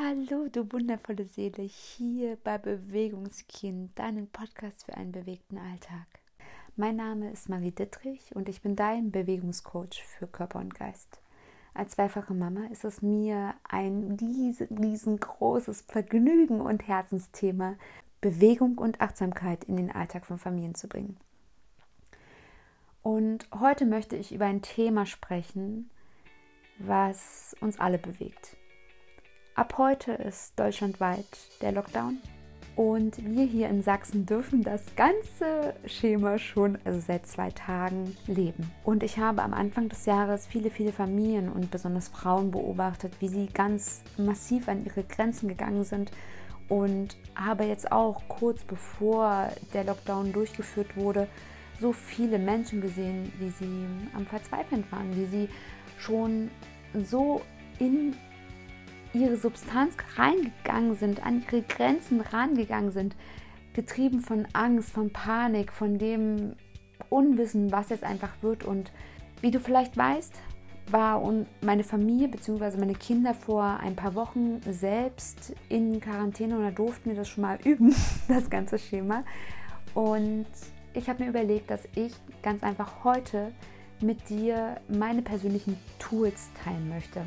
Hallo, du wundervolle Seele, hier bei Bewegungskind, deinen Podcast für einen bewegten Alltag. Mein Name ist Marie Dittrich und ich bin dein Bewegungscoach für Körper und Geist. Als zweifache Mama ist es mir ein riesengroßes Vergnügen und Herzensthema, Bewegung und Achtsamkeit in den Alltag von Familien zu bringen. Und heute möchte ich über ein Thema sprechen, was uns alle bewegt. Ab heute ist deutschlandweit der Lockdown und wir hier in Sachsen dürfen das ganze Schema schon also seit zwei Tagen leben. Und ich habe am Anfang des Jahres viele, viele Familien und besonders Frauen beobachtet, wie sie ganz massiv an ihre Grenzen gegangen sind und habe jetzt auch kurz bevor der Lockdown durchgeführt wurde, so viele Menschen gesehen, wie sie am Verzweifeln waren, wie sie schon so in ihre Substanz reingegangen sind, an ihre Grenzen rangegangen sind, getrieben von Angst, von Panik, von dem Unwissen, was jetzt einfach wird. Und wie du vielleicht weißt, war meine Familie bzw. meine Kinder vor ein paar Wochen selbst in Quarantäne da durften wir das schon mal üben, das ganze Schema. Und ich habe mir überlegt, dass ich ganz einfach heute mit dir meine persönlichen Tools teilen möchte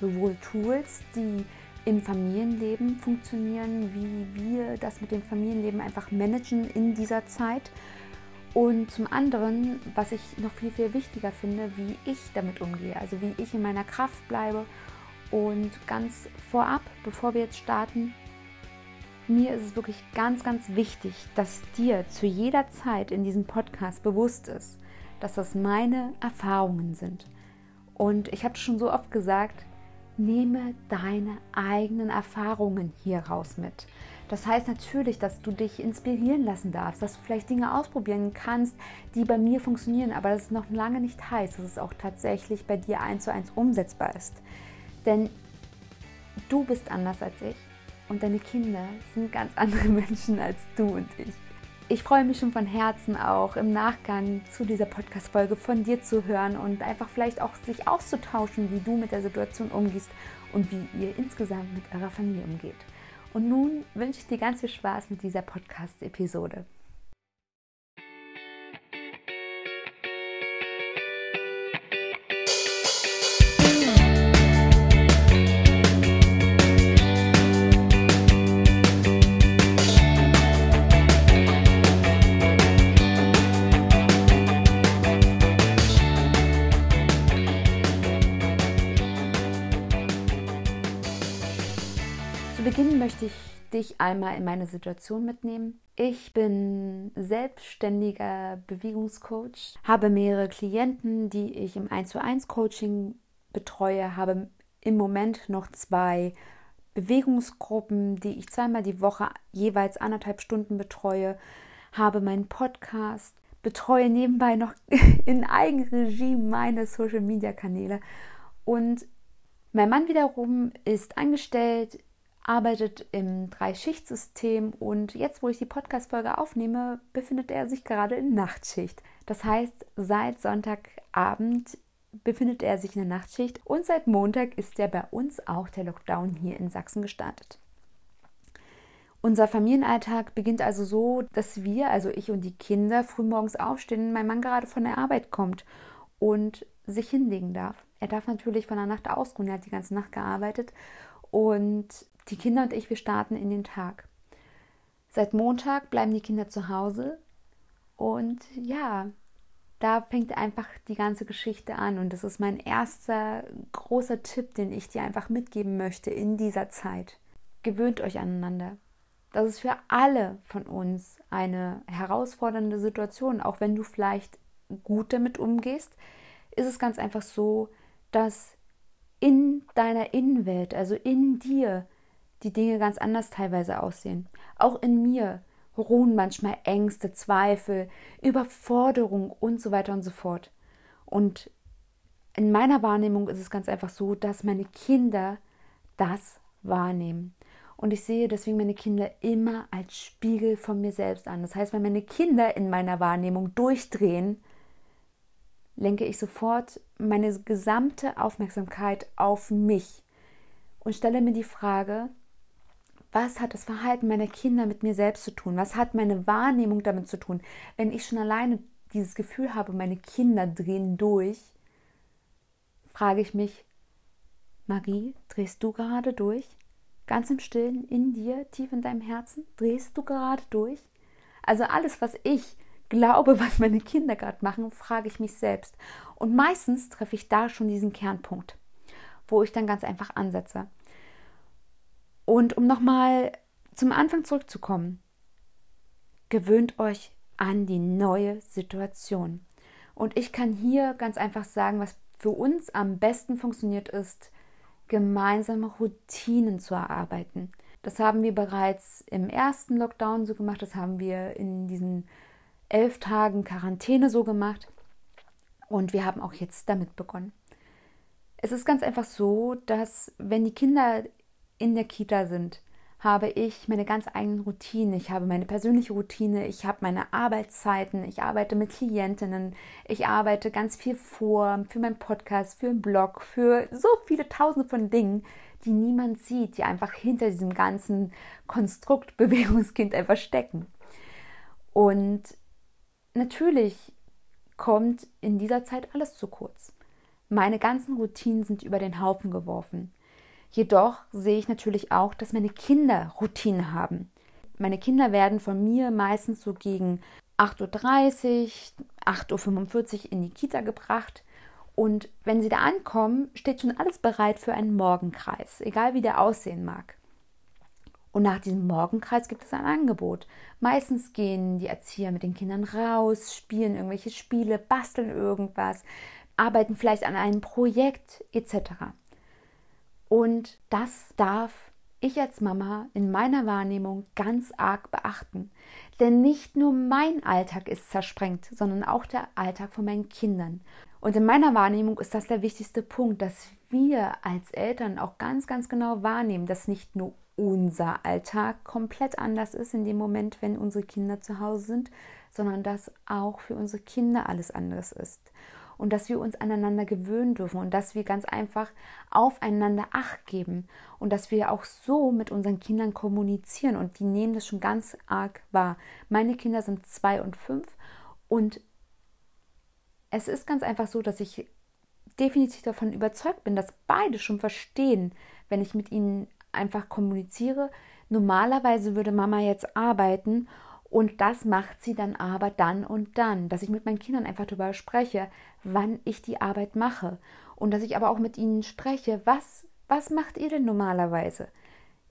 sowohl Tools, die im Familienleben funktionieren, wie wir das mit dem Familienleben einfach managen in dieser Zeit. Und zum anderen, was ich noch viel, viel wichtiger finde, wie ich damit umgehe, also wie ich in meiner Kraft bleibe. Und ganz vorab, bevor wir jetzt starten, mir ist es wirklich ganz, ganz wichtig, dass dir zu jeder Zeit in diesem Podcast bewusst ist, dass das meine Erfahrungen sind. Und ich habe schon so oft gesagt, nehme deine eigenen Erfahrungen hier raus mit. Das heißt natürlich, dass du dich inspirieren lassen darfst, dass du vielleicht Dinge ausprobieren kannst, die bei mir funktionieren, aber das noch lange nicht heißt, dass es auch tatsächlich bei dir eins zu eins umsetzbar ist. Denn du bist anders als ich und deine Kinder sind ganz andere Menschen als du und ich. Ich freue mich schon von Herzen auch im Nachgang zu dieser Podcast-Folge von dir zu hören und einfach vielleicht auch sich auszutauschen, wie du mit der Situation umgehst und wie ihr insgesamt mit eurer Familie umgeht. Und nun wünsche ich dir ganz viel Spaß mit dieser Podcast-Episode. Beginn möchte ich dich einmal in meine Situation mitnehmen. Ich bin selbstständiger Bewegungscoach, habe mehrere Klienten, die ich im 1 zu 1 Coaching betreue, habe im Moment noch zwei Bewegungsgruppen, die ich zweimal die Woche jeweils anderthalb Stunden betreue, habe meinen Podcast, betreue nebenbei noch in Eigenregie meine Social Media Kanäle und mein Mann wiederum ist angestellt arbeitet im Drei-Schicht-System und jetzt, wo ich die Podcast-Folge aufnehme, befindet er sich gerade in Nachtschicht. Das heißt, seit Sonntagabend befindet er sich in der Nachtschicht und seit Montag ist ja bei uns auch der Lockdown hier in Sachsen gestartet. Unser Familienalltag beginnt also so, dass wir, also ich und die Kinder, frühmorgens aufstehen, mein Mann gerade von der Arbeit kommt und sich hinlegen darf. Er darf natürlich von der Nacht ausruhen, er hat die ganze Nacht gearbeitet und die Kinder und ich, wir starten in den Tag. Seit Montag bleiben die Kinder zu Hause und ja, da fängt einfach die ganze Geschichte an und das ist mein erster großer Tipp, den ich dir einfach mitgeben möchte in dieser Zeit. Gewöhnt euch aneinander. Das ist für alle von uns eine herausfordernde Situation, auch wenn du vielleicht gut damit umgehst, ist es ganz einfach so, dass in deiner Innenwelt, also in dir, die Dinge ganz anders teilweise aussehen. Auch in mir ruhen manchmal Ängste, Zweifel, Überforderung und so weiter und so fort. Und in meiner Wahrnehmung ist es ganz einfach so, dass meine Kinder das wahrnehmen. Und ich sehe deswegen meine Kinder immer als Spiegel von mir selbst an. Das heißt, wenn meine Kinder in meiner Wahrnehmung durchdrehen, lenke ich sofort meine gesamte Aufmerksamkeit auf mich und stelle mir die Frage, was hat das Verhalten meiner Kinder mit mir selbst zu tun? Was hat meine Wahrnehmung damit zu tun? Wenn ich schon alleine dieses Gefühl habe, meine Kinder drehen durch, frage ich mich, Marie, drehst du gerade durch? Ganz im Stillen, in dir, tief in deinem Herzen, drehst du gerade durch? Also alles, was ich glaube, was meine Kinder gerade machen, frage ich mich selbst. Und meistens treffe ich da schon diesen Kernpunkt, wo ich dann ganz einfach ansetze. Und um nochmal zum Anfang zurückzukommen, gewöhnt euch an die neue Situation. Und ich kann hier ganz einfach sagen, was für uns am besten funktioniert ist, gemeinsame Routinen zu erarbeiten. Das haben wir bereits im ersten Lockdown so gemacht, das haben wir in diesen elf Tagen Quarantäne so gemacht und wir haben auch jetzt damit begonnen. Es ist ganz einfach so, dass wenn die Kinder in der Kita sind, habe ich meine ganz eigenen Routinen. Ich habe meine persönliche Routine, ich habe meine Arbeitszeiten, ich arbeite mit Klientinnen, ich arbeite ganz viel vor für meinen Podcast, für einen Blog, für so viele tausende von Dingen, die niemand sieht, die einfach hinter diesem ganzen Konstrukt Bewegungskind einfach stecken. Und natürlich kommt in dieser Zeit alles zu kurz. Meine ganzen Routinen sind über den Haufen geworfen. Jedoch sehe ich natürlich auch, dass meine Kinder Routinen haben. Meine Kinder werden von mir meistens so gegen 8.30 Uhr, 8.45 Uhr in die Kita gebracht. Und wenn sie da ankommen, steht schon alles bereit für einen Morgenkreis, egal wie der aussehen mag. Und nach diesem Morgenkreis gibt es ein Angebot. Meistens gehen die Erzieher mit den Kindern raus, spielen irgendwelche Spiele, basteln irgendwas, arbeiten vielleicht an einem Projekt etc. Und das darf ich als Mama in meiner Wahrnehmung ganz arg beachten. Denn nicht nur mein Alltag ist zersprengt, sondern auch der Alltag von meinen Kindern. Und in meiner Wahrnehmung ist das der wichtigste Punkt, dass wir als Eltern auch ganz, ganz genau wahrnehmen, dass nicht nur unser Alltag komplett anders ist in dem Moment, wenn unsere Kinder zu Hause sind, sondern dass auch für unsere Kinder alles anders ist und dass wir uns aneinander gewöhnen dürfen und dass wir ganz einfach aufeinander Acht geben und dass wir auch so mit unseren Kindern kommunizieren und die nehmen das schon ganz arg wahr. Meine Kinder sind zwei und fünf und es ist ganz einfach so, dass ich definitiv davon überzeugt bin, dass beide schon verstehen, wenn ich mit ihnen einfach kommuniziere. Normalerweise würde Mama jetzt arbeiten und das macht sie dann aber dann und dann, dass ich mit meinen Kindern einfach darüber spreche, wann ich die Arbeit mache. Und dass ich aber auch mit ihnen spreche, was, was macht ihr denn normalerweise?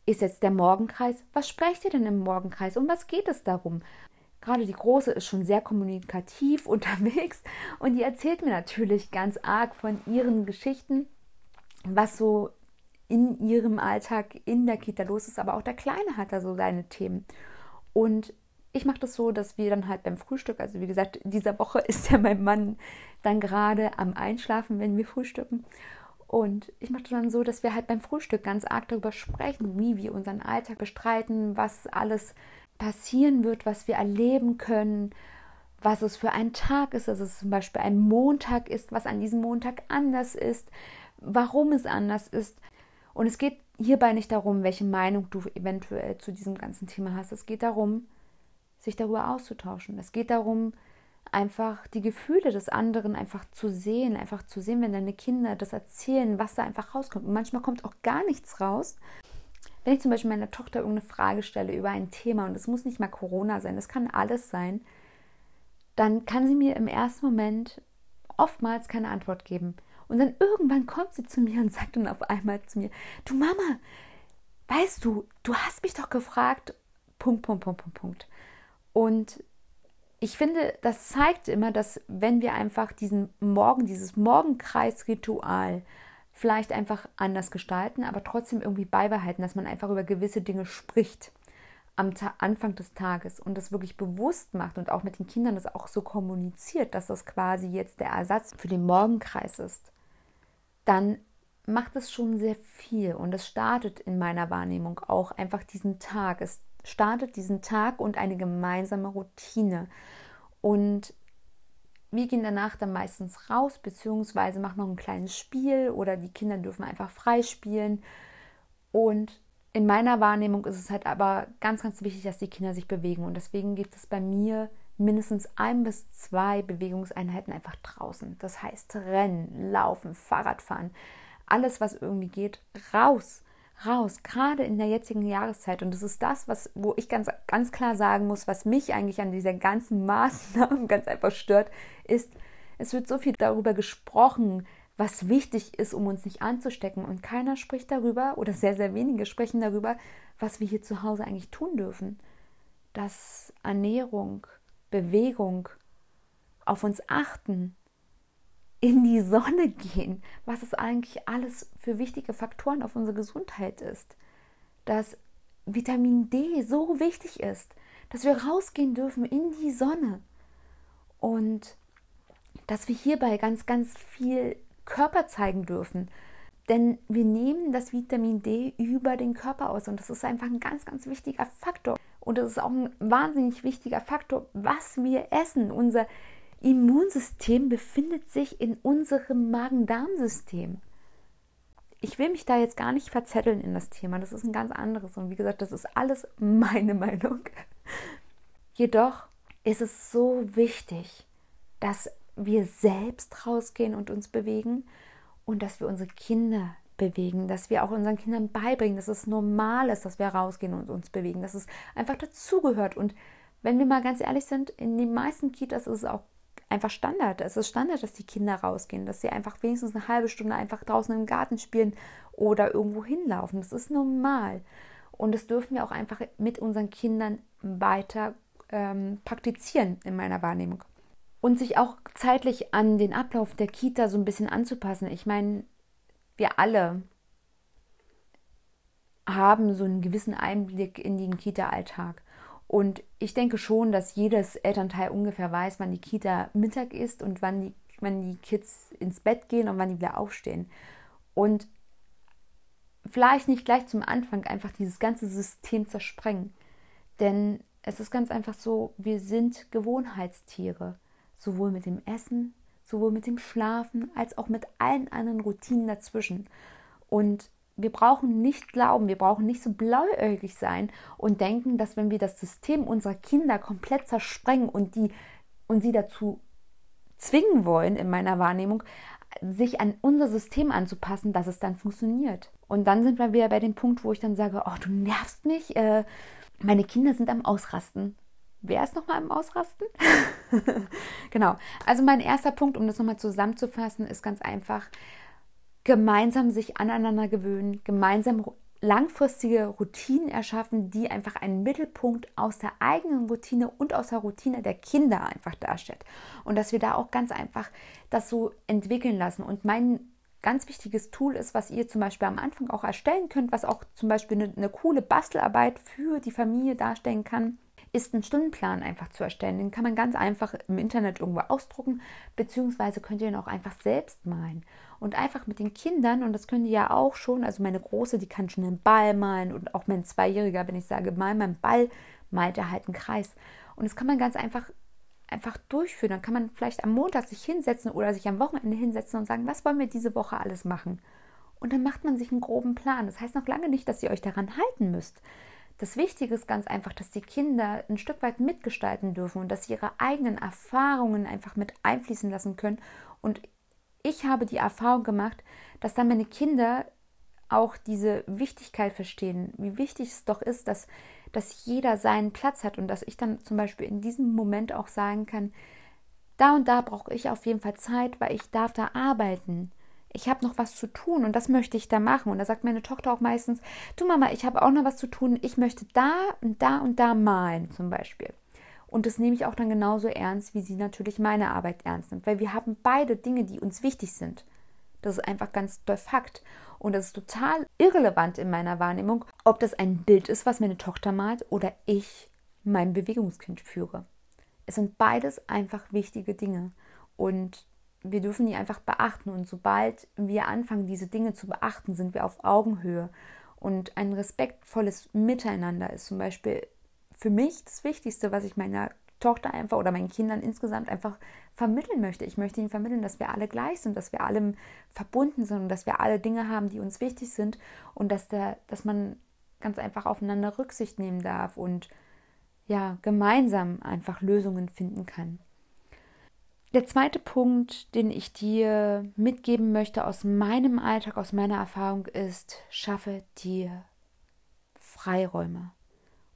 Ist jetzt der Morgenkreis? Was sprecht ihr denn im Morgenkreis? Um was geht es darum? Gerade die Große ist schon sehr kommunikativ unterwegs und die erzählt mir natürlich ganz arg von ihren Geschichten, was so in ihrem Alltag in der Kita los ist. Aber auch der Kleine hat da so seine Themen. Und ich mache das so, dass wir dann halt beim Frühstück, also wie gesagt, dieser Woche ist ja mein Mann dann gerade am Einschlafen, wenn wir frühstücken. Und ich mache das dann so, dass wir halt beim Frühstück ganz arg darüber sprechen, wie wir unseren Alltag bestreiten, was alles passieren wird, was wir erleben können, was es für ein Tag ist, dass es zum Beispiel ein Montag ist, was an diesem Montag anders ist, warum es anders ist. Und es geht hierbei nicht darum, welche Meinung du eventuell zu diesem ganzen Thema hast. Es geht darum, sich darüber auszutauschen. Es geht darum, einfach die Gefühle des anderen einfach zu sehen, einfach zu sehen, wenn deine Kinder das erzählen, was da einfach rauskommt. Und manchmal kommt auch gar nichts raus. Wenn ich zum Beispiel meiner Tochter irgendeine Frage stelle über ein Thema, und es muss nicht mal Corona sein, das kann alles sein, dann kann sie mir im ersten Moment oftmals keine Antwort geben. Und dann irgendwann kommt sie zu mir und sagt dann auf einmal zu mir, du Mama, weißt du, du hast mich doch gefragt, Punkt, Punkt, Punkt, Punkt, Punkt. Und ich finde, das zeigt immer, dass wenn wir einfach diesen Morgen, dieses Morgenkreisritual vielleicht einfach anders gestalten, aber trotzdem irgendwie beibehalten, dass man einfach über gewisse Dinge spricht am Ta Anfang des Tages und das wirklich bewusst macht und auch mit den Kindern das auch so kommuniziert, dass das quasi jetzt der Ersatz für den Morgenkreis ist, dann macht es schon sehr viel und es startet in meiner Wahrnehmung auch einfach diesen Tag. Es startet diesen Tag und eine gemeinsame Routine. Und wir gehen danach dann meistens raus, beziehungsweise machen noch ein kleines Spiel oder die Kinder dürfen einfach frei spielen. Und in meiner Wahrnehmung ist es halt aber ganz, ganz wichtig, dass die Kinder sich bewegen. Und deswegen gibt es bei mir mindestens ein bis zwei Bewegungseinheiten einfach draußen. Das heißt Rennen, Laufen, Fahrradfahren, alles, was irgendwie geht, raus, raus, gerade in der jetzigen Jahreszeit. Und das ist das, was, wo ich ganz, ganz klar sagen muss, was mich eigentlich an dieser ganzen Maßnahmen ganz einfach stört, ist, es wird so viel darüber gesprochen, was wichtig ist, um uns nicht anzustecken. Und keiner spricht darüber, oder sehr, sehr wenige sprechen darüber, was wir hier zu Hause eigentlich tun dürfen. Dass Ernährung, Bewegung, auf uns achten, in die Sonne gehen, was es eigentlich alles für wichtige Faktoren auf unsere Gesundheit ist. Dass Vitamin D so wichtig ist, dass wir rausgehen dürfen in die Sonne und dass wir hierbei ganz, ganz viel Körper zeigen dürfen. Denn wir nehmen das Vitamin D über den Körper aus und das ist einfach ein ganz, ganz wichtiger Faktor. Und das ist auch ein wahnsinnig wichtiger Faktor, was wir essen. Unser Immunsystem befindet sich in unserem Magen-Darm-System. Ich will mich da jetzt gar nicht verzetteln in das Thema. Das ist ein ganz anderes. Und wie gesagt, das ist alles meine Meinung. Jedoch ist es so wichtig, dass wir selbst rausgehen und uns bewegen und dass wir unsere Kinder bewegen, dass wir auch unseren Kindern beibringen, dass es normal ist, dass wir rausgehen und uns bewegen, dass es einfach dazugehört. Und wenn wir mal ganz ehrlich sind, in den meisten Kitas ist es auch einfach Standard. Es ist Standard, dass die Kinder rausgehen, dass sie einfach wenigstens eine halbe Stunde einfach draußen im Garten spielen oder irgendwo hinlaufen. Das ist normal. Und das dürfen wir auch einfach mit unseren Kindern weiter ähm, praktizieren, in meiner Wahrnehmung und sich auch zeitlich an den Ablauf der Kita so ein bisschen anzupassen. Ich meine, wir alle haben so einen gewissen Einblick in den Kita-Alltag. Und ich denke schon, dass jedes Elternteil ungefähr weiß, wann die Kita Mittag ist und wann die, wann die Kids ins Bett gehen und wann die wieder aufstehen. Und vielleicht nicht gleich zum Anfang einfach dieses ganze System zersprengen. Denn es ist ganz einfach so, wir sind Gewohnheitstiere sowohl mit dem Essen, sowohl mit dem Schlafen als auch mit allen anderen Routinen dazwischen. Und wir brauchen nicht glauben, wir brauchen nicht so blauäugig sein und denken, dass wenn wir das System unserer Kinder komplett zersprengen und die und sie dazu zwingen wollen, in meiner Wahrnehmung, sich an unser System anzupassen, dass es dann funktioniert. Und dann sind wir wieder bei dem Punkt, wo ich dann sage, oh, du nervst mich, äh, meine Kinder sind am Ausrasten. Wer ist nochmal im Ausrasten? genau. Also mein erster Punkt, um das nochmal zusammenzufassen, ist ganz einfach, gemeinsam sich aneinander gewöhnen, gemeinsam langfristige Routinen erschaffen, die einfach einen Mittelpunkt aus der eigenen Routine und aus der Routine der Kinder einfach darstellt. Und dass wir da auch ganz einfach das so entwickeln lassen. Und mein ganz wichtiges Tool ist, was ihr zum Beispiel am Anfang auch erstellen könnt, was auch zum Beispiel eine, eine coole Bastelarbeit für die Familie darstellen kann, ist ein Stundenplan einfach zu erstellen. Den kann man ganz einfach im Internet irgendwo ausdrucken, beziehungsweise könnt ihr ihn auch einfach selbst malen. Und einfach mit den Kindern, und das können die ja auch schon, also meine Große, die kann schon einen Ball malen und auch mein Zweijähriger, wenn ich sage, mal meinen Ball, malt er halt einen Kreis. Und das kann man ganz einfach einfach durchführen. Dann kann man vielleicht am Montag sich hinsetzen oder sich am Wochenende hinsetzen und sagen, was wollen wir diese Woche alles machen? Und dann macht man sich einen groben Plan. Das heißt noch lange nicht, dass ihr euch daran halten müsst. Das Wichtige ist ganz einfach, dass die Kinder ein Stück weit mitgestalten dürfen und dass sie ihre eigenen Erfahrungen einfach mit einfließen lassen können. Und ich habe die Erfahrung gemacht, dass dann meine Kinder auch diese Wichtigkeit verstehen, wie wichtig es doch ist, dass, dass jeder seinen Platz hat und dass ich dann zum Beispiel in diesem Moment auch sagen kann, da und da brauche ich auf jeden Fall Zeit, weil ich darf da arbeiten ich habe noch was zu tun und das möchte ich da machen. Und da sagt meine Tochter auch meistens, du Mama, ich habe auch noch was zu tun, ich möchte da und da und da malen zum Beispiel. Und das nehme ich auch dann genauso ernst, wie sie natürlich meine Arbeit ernst nimmt, weil wir haben beide Dinge, die uns wichtig sind. Das ist einfach ganz doll Fakt. Und das ist total irrelevant in meiner Wahrnehmung, ob das ein Bild ist, was meine Tochter malt oder ich mein Bewegungskind führe. Es sind beides einfach wichtige Dinge. Und wir dürfen die einfach beachten. Und sobald wir anfangen, diese Dinge zu beachten, sind wir auf Augenhöhe. Und ein respektvolles Miteinander ist zum Beispiel für mich das Wichtigste, was ich meiner Tochter einfach oder meinen Kindern insgesamt einfach vermitteln möchte. Ich möchte ihnen vermitteln, dass wir alle gleich sind, dass wir alle verbunden sind und dass wir alle Dinge haben, die uns wichtig sind und dass, der, dass man ganz einfach aufeinander Rücksicht nehmen darf und ja, gemeinsam einfach Lösungen finden kann. Der zweite Punkt, den ich dir mitgeben möchte aus meinem Alltag, aus meiner Erfahrung, ist, schaffe dir Freiräume.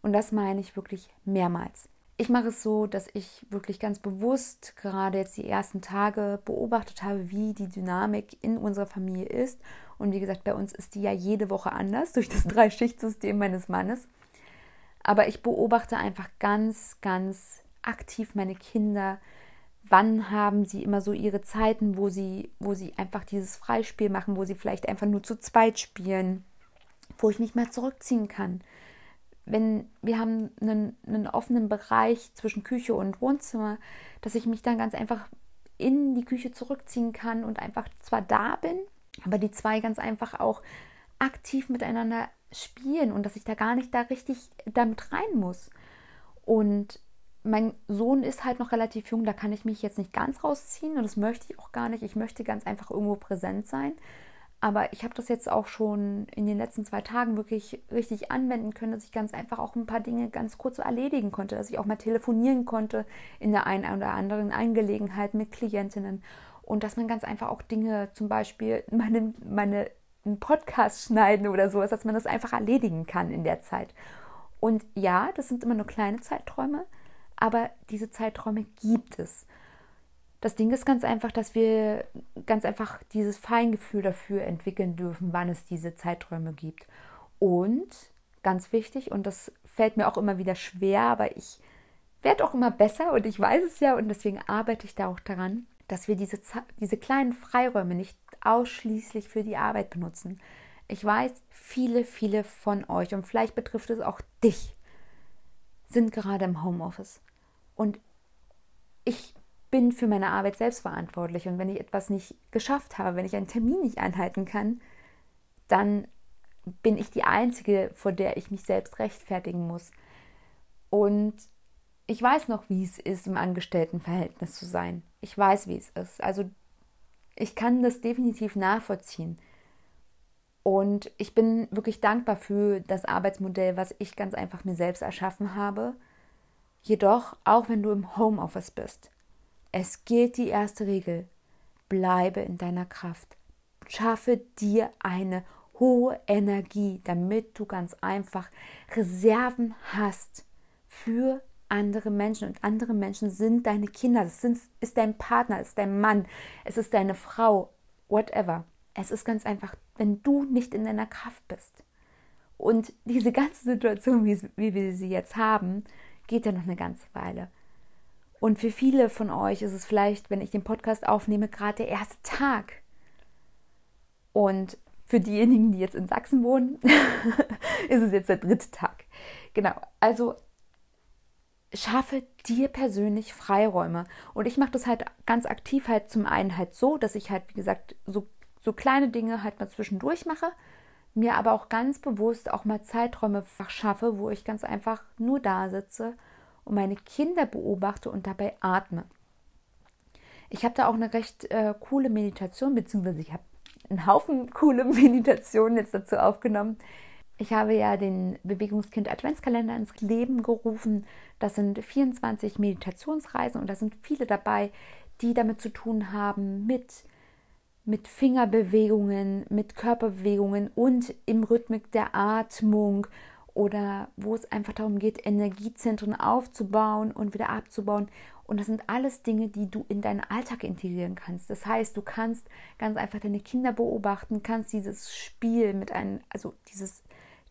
Und das meine ich wirklich mehrmals. Ich mache es so, dass ich wirklich ganz bewusst gerade jetzt die ersten Tage beobachtet habe, wie die Dynamik in unserer Familie ist. Und wie gesagt, bei uns ist die ja jede Woche anders durch das Drei-Schicht-System meines Mannes. Aber ich beobachte einfach ganz, ganz aktiv meine Kinder. Wann haben sie immer so ihre Zeiten, wo sie, wo sie einfach dieses Freispiel machen, wo sie vielleicht einfach nur zu zweit spielen, wo ich mich mal zurückziehen kann. Wenn wir haben einen, einen offenen Bereich zwischen Küche und Wohnzimmer, dass ich mich dann ganz einfach in die Küche zurückziehen kann und einfach zwar da bin, aber die zwei ganz einfach auch aktiv miteinander spielen und dass ich da gar nicht da richtig damit rein muss. Und mein Sohn ist halt noch relativ jung, da kann ich mich jetzt nicht ganz rausziehen und das möchte ich auch gar nicht. Ich möchte ganz einfach irgendwo präsent sein. Aber ich habe das jetzt auch schon in den letzten zwei Tagen wirklich richtig anwenden können, dass ich ganz einfach auch ein paar Dinge ganz kurz erledigen konnte, dass ich auch mal telefonieren konnte in der einen oder anderen Angelegenheit mit Klientinnen und dass man ganz einfach auch Dinge, zum Beispiel meine, meine einen Podcast schneiden oder sowas, dass man das einfach erledigen kann in der Zeit. Und ja, das sind immer nur kleine Zeiträume, aber diese Zeiträume gibt es. Das Ding ist ganz einfach, dass wir ganz einfach dieses Feingefühl dafür entwickeln dürfen, wann es diese Zeiträume gibt. Und ganz wichtig, und das fällt mir auch immer wieder schwer, aber ich werde auch immer besser und ich weiß es ja und deswegen arbeite ich da auch daran, dass wir diese, diese kleinen Freiräume nicht ausschließlich für die Arbeit benutzen. Ich weiß, viele, viele von euch, und vielleicht betrifft es auch dich, sind gerade im Homeoffice. Und ich bin für meine Arbeit selbst verantwortlich. Und wenn ich etwas nicht geschafft habe, wenn ich einen Termin nicht einhalten kann, dann bin ich die Einzige, vor der ich mich selbst rechtfertigen muss. Und ich weiß noch, wie es ist, im Angestelltenverhältnis zu sein. Ich weiß, wie es ist. Also ich kann das definitiv nachvollziehen. Und ich bin wirklich dankbar für das Arbeitsmodell, was ich ganz einfach mir selbst erschaffen habe. Jedoch, auch wenn du im Homeoffice bist, es gilt die erste Regel. Bleibe in deiner Kraft. Schaffe dir eine hohe Energie, damit du ganz einfach Reserven hast für andere Menschen und andere Menschen sind deine Kinder, es ist dein Partner, es ist dein Mann, es ist deine Frau, whatever. Es ist ganz einfach, wenn du nicht in deiner Kraft bist. Und diese ganze Situation, wie, wie wir sie jetzt haben, geht ja noch eine ganze Weile. Und für viele von euch ist es vielleicht, wenn ich den Podcast aufnehme, gerade der erste Tag. Und für diejenigen, die jetzt in Sachsen wohnen, ist es jetzt der dritte Tag. Genau, also schaffe dir persönlich Freiräume. Und ich mache das halt ganz aktiv halt zum einen halt so, dass ich halt, wie gesagt, so, so kleine Dinge halt mal zwischendurch mache, mir aber auch ganz bewusst auch mal Zeiträume schaffe, wo ich ganz einfach nur da sitze und meine Kinder beobachte und dabei atme. Ich habe da auch eine recht äh, coole Meditation, beziehungsweise ich habe einen Haufen coole Meditationen jetzt dazu aufgenommen, ich habe ja den Bewegungskind Adventskalender ins Leben gerufen. Das sind 24 Meditationsreisen und da sind viele dabei, die damit zu tun haben mit, mit Fingerbewegungen, mit Körperbewegungen und im Rhythmik der Atmung oder wo es einfach darum geht, Energiezentren aufzubauen und wieder abzubauen. Und das sind alles Dinge, die du in deinen Alltag integrieren kannst. Das heißt, du kannst ganz einfach deine Kinder beobachten, kannst dieses Spiel mit einem, also dieses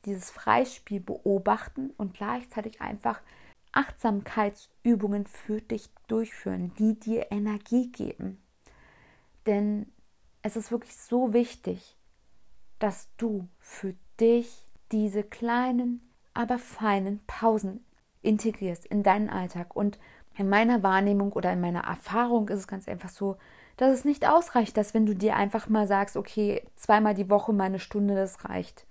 dieses Freispiel beobachten und gleichzeitig einfach Achtsamkeitsübungen für dich durchführen, die dir Energie geben. Denn es ist wirklich so wichtig, dass du für dich diese kleinen, aber feinen Pausen integrierst in deinen Alltag. Und in meiner Wahrnehmung oder in meiner Erfahrung ist es ganz einfach so, dass es nicht ausreicht, dass wenn du dir einfach mal sagst, okay, zweimal die Woche mal eine Stunde, das reicht.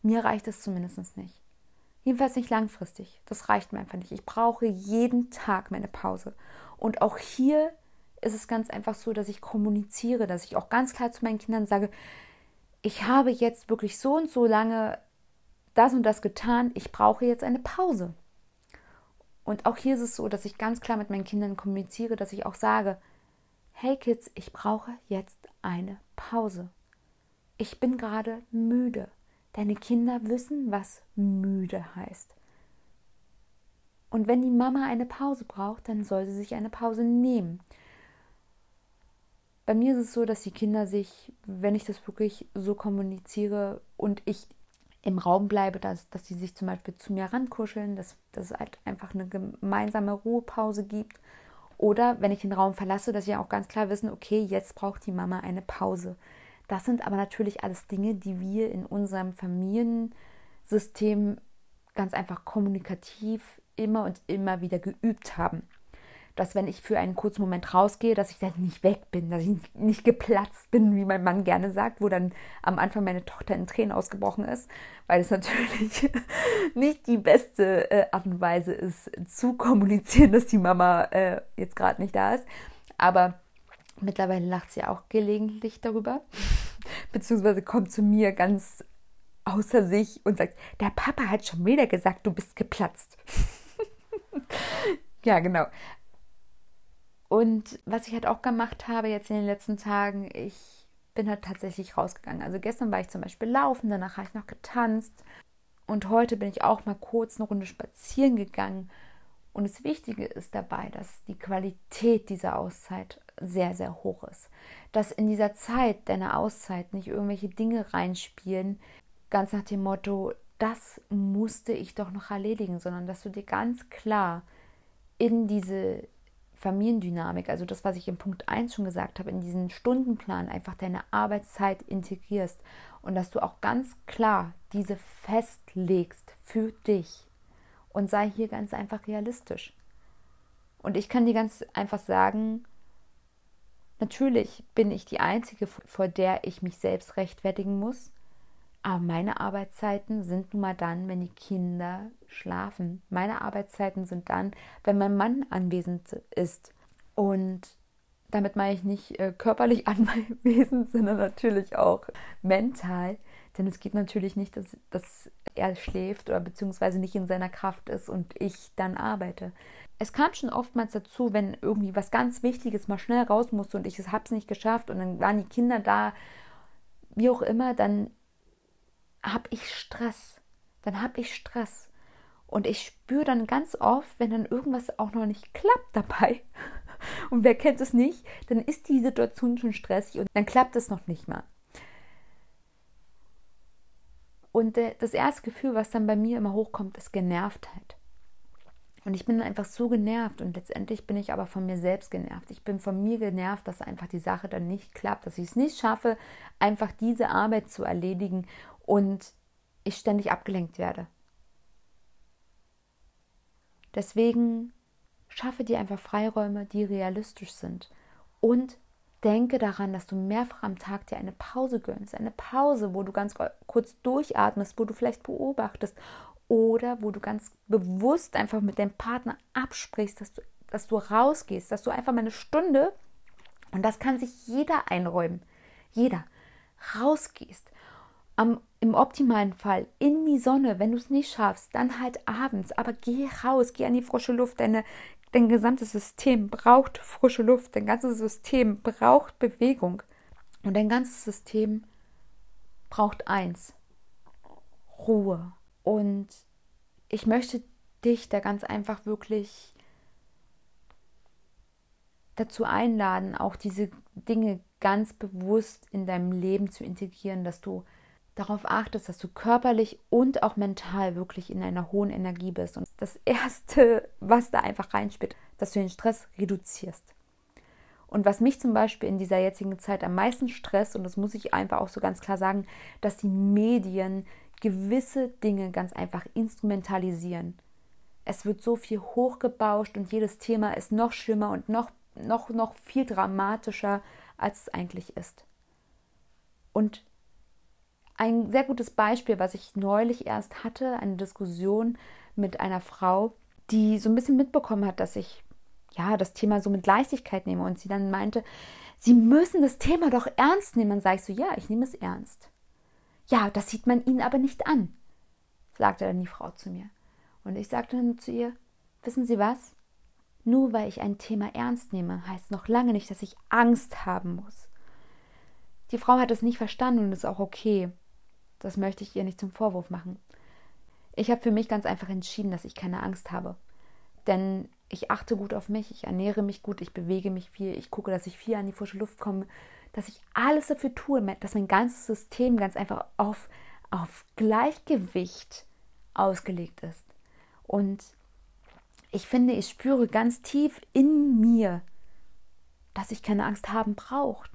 Mir reicht es zumindest nicht. Jedenfalls nicht langfristig. Das reicht mir einfach nicht. Ich brauche jeden Tag meine Pause. Und auch hier ist es ganz einfach so, dass ich kommuniziere, dass ich auch ganz klar zu meinen Kindern sage, ich habe jetzt wirklich so und so lange das und das getan, ich brauche jetzt eine Pause. Und auch hier ist es so, dass ich ganz klar mit meinen Kindern kommuniziere, dass ich auch sage, hey Kids, ich brauche jetzt eine Pause. Ich bin gerade müde. Deine Kinder wissen, was müde heißt. Und wenn die Mama eine Pause braucht, dann soll sie sich eine Pause nehmen. Bei mir ist es so, dass die Kinder sich, wenn ich das wirklich so kommuniziere und ich im Raum bleibe, dass, dass sie sich zum Beispiel zu mir rankuscheln, dass, dass es halt einfach eine gemeinsame Ruhepause gibt. Oder wenn ich den Raum verlasse, dass sie auch ganz klar wissen, okay, jetzt braucht die Mama eine Pause. Das sind aber natürlich alles Dinge, die wir in unserem Familiensystem ganz einfach kommunikativ immer und immer wieder geübt haben dass wenn ich für einen kurzen Moment rausgehe, dass ich dann nicht weg bin, dass ich nicht geplatzt bin, wie mein Mann gerne sagt, wo dann am Anfang meine Tochter in Tränen ausgebrochen ist, weil es natürlich nicht die beste äh, Art und Weise ist, zu kommunizieren, dass die Mama äh, jetzt gerade nicht da ist. Aber mittlerweile lacht sie auch gelegentlich darüber, beziehungsweise kommt zu mir ganz außer sich und sagt, der Papa hat schon wieder gesagt, du bist geplatzt. ja, genau. Und was ich halt auch gemacht habe jetzt in den letzten Tagen, ich bin halt tatsächlich rausgegangen. Also gestern war ich zum Beispiel laufen, danach habe ich noch getanzt. Und heute bin ich auch mal kurz eine Runde spazieren gegangen. Und das Wichtige ist dabei, dass die Qualität dieser Auszeit sehr, sehr hoch ist. Dass in dieser Zeit deiner Auszeit nicht irgendwelche Dinge reinspielen, ganz nach dem Motto, das musste ich doch noch erledigen, sondern dass du dir ganz klar in diese Familiendynamik, also das, was ich im Punkt 1 schon gesagt habe, in diesen Stundenplan einfach deine Arbeitszeit integrierst und dass du auch ganz klar diese festlegst für dich und sei hier ganz einfach realistisch. Und ich kann dir ganz einfach sagen, natürlich bin ich die Einzige, vor der ich mich selbst rechtfertigen muss. Aber meine Arbeitszeiten sind nun mal dann, wenn die Kinder schlafen. Meine Arbeitszeiten sind dann, wenn mein Mann anwesend ist. Und damit meine ich nicht äh, körperlich anwesend, sondern natürlich auch mental. Denn es geht natürlich nicht, dass, dass er schläft oder beziehungsweise nicht in seiner Kraft ist und ich dann arbeite. Es kam schon oftmals dazu, wenn irgendwie was ganz Wichtiges mal schnell raus musste und ich es habe es nicht geschafft und dann waren die Kinder da, wie auch immer, dann habe ich Stress. Dann habe ich Stress. Und ich spüre dann ganz oft, wenn dann irgendwas auch noch nicht klappt dabei, und wer kennt es nicht, dann ist die Situation schon stressig und dann klappt es noch nicht mal. Und das erste Gefühl, was dann bei mir immer hochkommt, ist Genervtheit. Und ich bin dann einfach so genervt und letztendlich bin ich aber von mir selbst genervt. Ich bin von mir genervt, dass einfach die Sache dann nicht klappt, dass ich es nicht schaffe, einfach diese Arbeit zu erledigen und ich ständig abgelenkt werde. Deswegen schaffe dir einfach Freiräume, die realistisch sind. Und denke daran, dass du mehrfach am Tag dir eine Pause gönnst, eine Pause, wo du ganz kurz durchatmest, wo du vielleicht beobachtest oder wo du ganz bewusst einfach mit deinem Partner absprichst, dass du, dass du rausgehst, dass du einfach mal eine Stunde, und das kann sich jeder einräumen, jeder, rausgehst, am, im optimalen Fall in die Sonne, wenn du es nicht schaffst, dann halt abends. Aber geh raus, geh an die frische Luft. Deine, dein gesamtes System braucht frische Luft. Dein ganzes System braucht Bewegung. Und dein ganzes System braucht eins: Ruhe. Und ich möchte dich da ganz einfach wirklich dazu einladen, auch diese Dinge ganz bewusst in deinem Leben zu integrieren, dass du darauf achtest, dass du körperlich und auch mental wirklich in einer hohen Energie bist. Und das Erste, was da einfach reinspielt, dass du den Stress reduzierst. Und was mich zum Beispiel in dieser jetzigen Zeit am meisten stresst, und das muss ich einfach auch so ganz klar sagen, dass die Medien gewisse Dinge ganz einfach instrumentalisieren. Es wird so viel hochgebauscht und jedes Thema ist noch schlimmer und noch, noch, noch viel dramatischer, als es eigentlich ist. Und ein sehr gutes Beispiel, was ich neulich erst hatte, eine Diskussion mit einer Frau, die so ein bisschen mitbekommen hat, dass ich ja das Thema so mit Leichtigkeit nehme und sie dann meinte, Sie müssen das Thema doch ernst nehmen. Dann sage ich so, ja, ich nehme es ernst. Ja, das sieht man Ihnen aber nicht an, sagte dann die Frau zu mir. Und ich sagte dann zu ihr, wissen Sie was? Nur weil ich ein Thema ernst nehme, heißt noch lange nicht, dass ich Angst haben muss. Die Frau hat es nicht verstanden und ist auch okay. Das möchte ich ihr nicht zum Vorwurf machen. Ich habe für mich ganz einfach entschieden, dass ich keine Angst habe. Denn ich achte gut auf mich, ich ernähre mich gut, ich bewege mich viel, ich gucke, dass ich viel an die frische Luft komme, dass ich alles dafür tue, dass mein ganzes System ganz einfach auf, auf Gleichgewicht ausgelegt ist. Und ich finde, ich spüre ganz tief in mir, dass ich keine Angst haben brauche.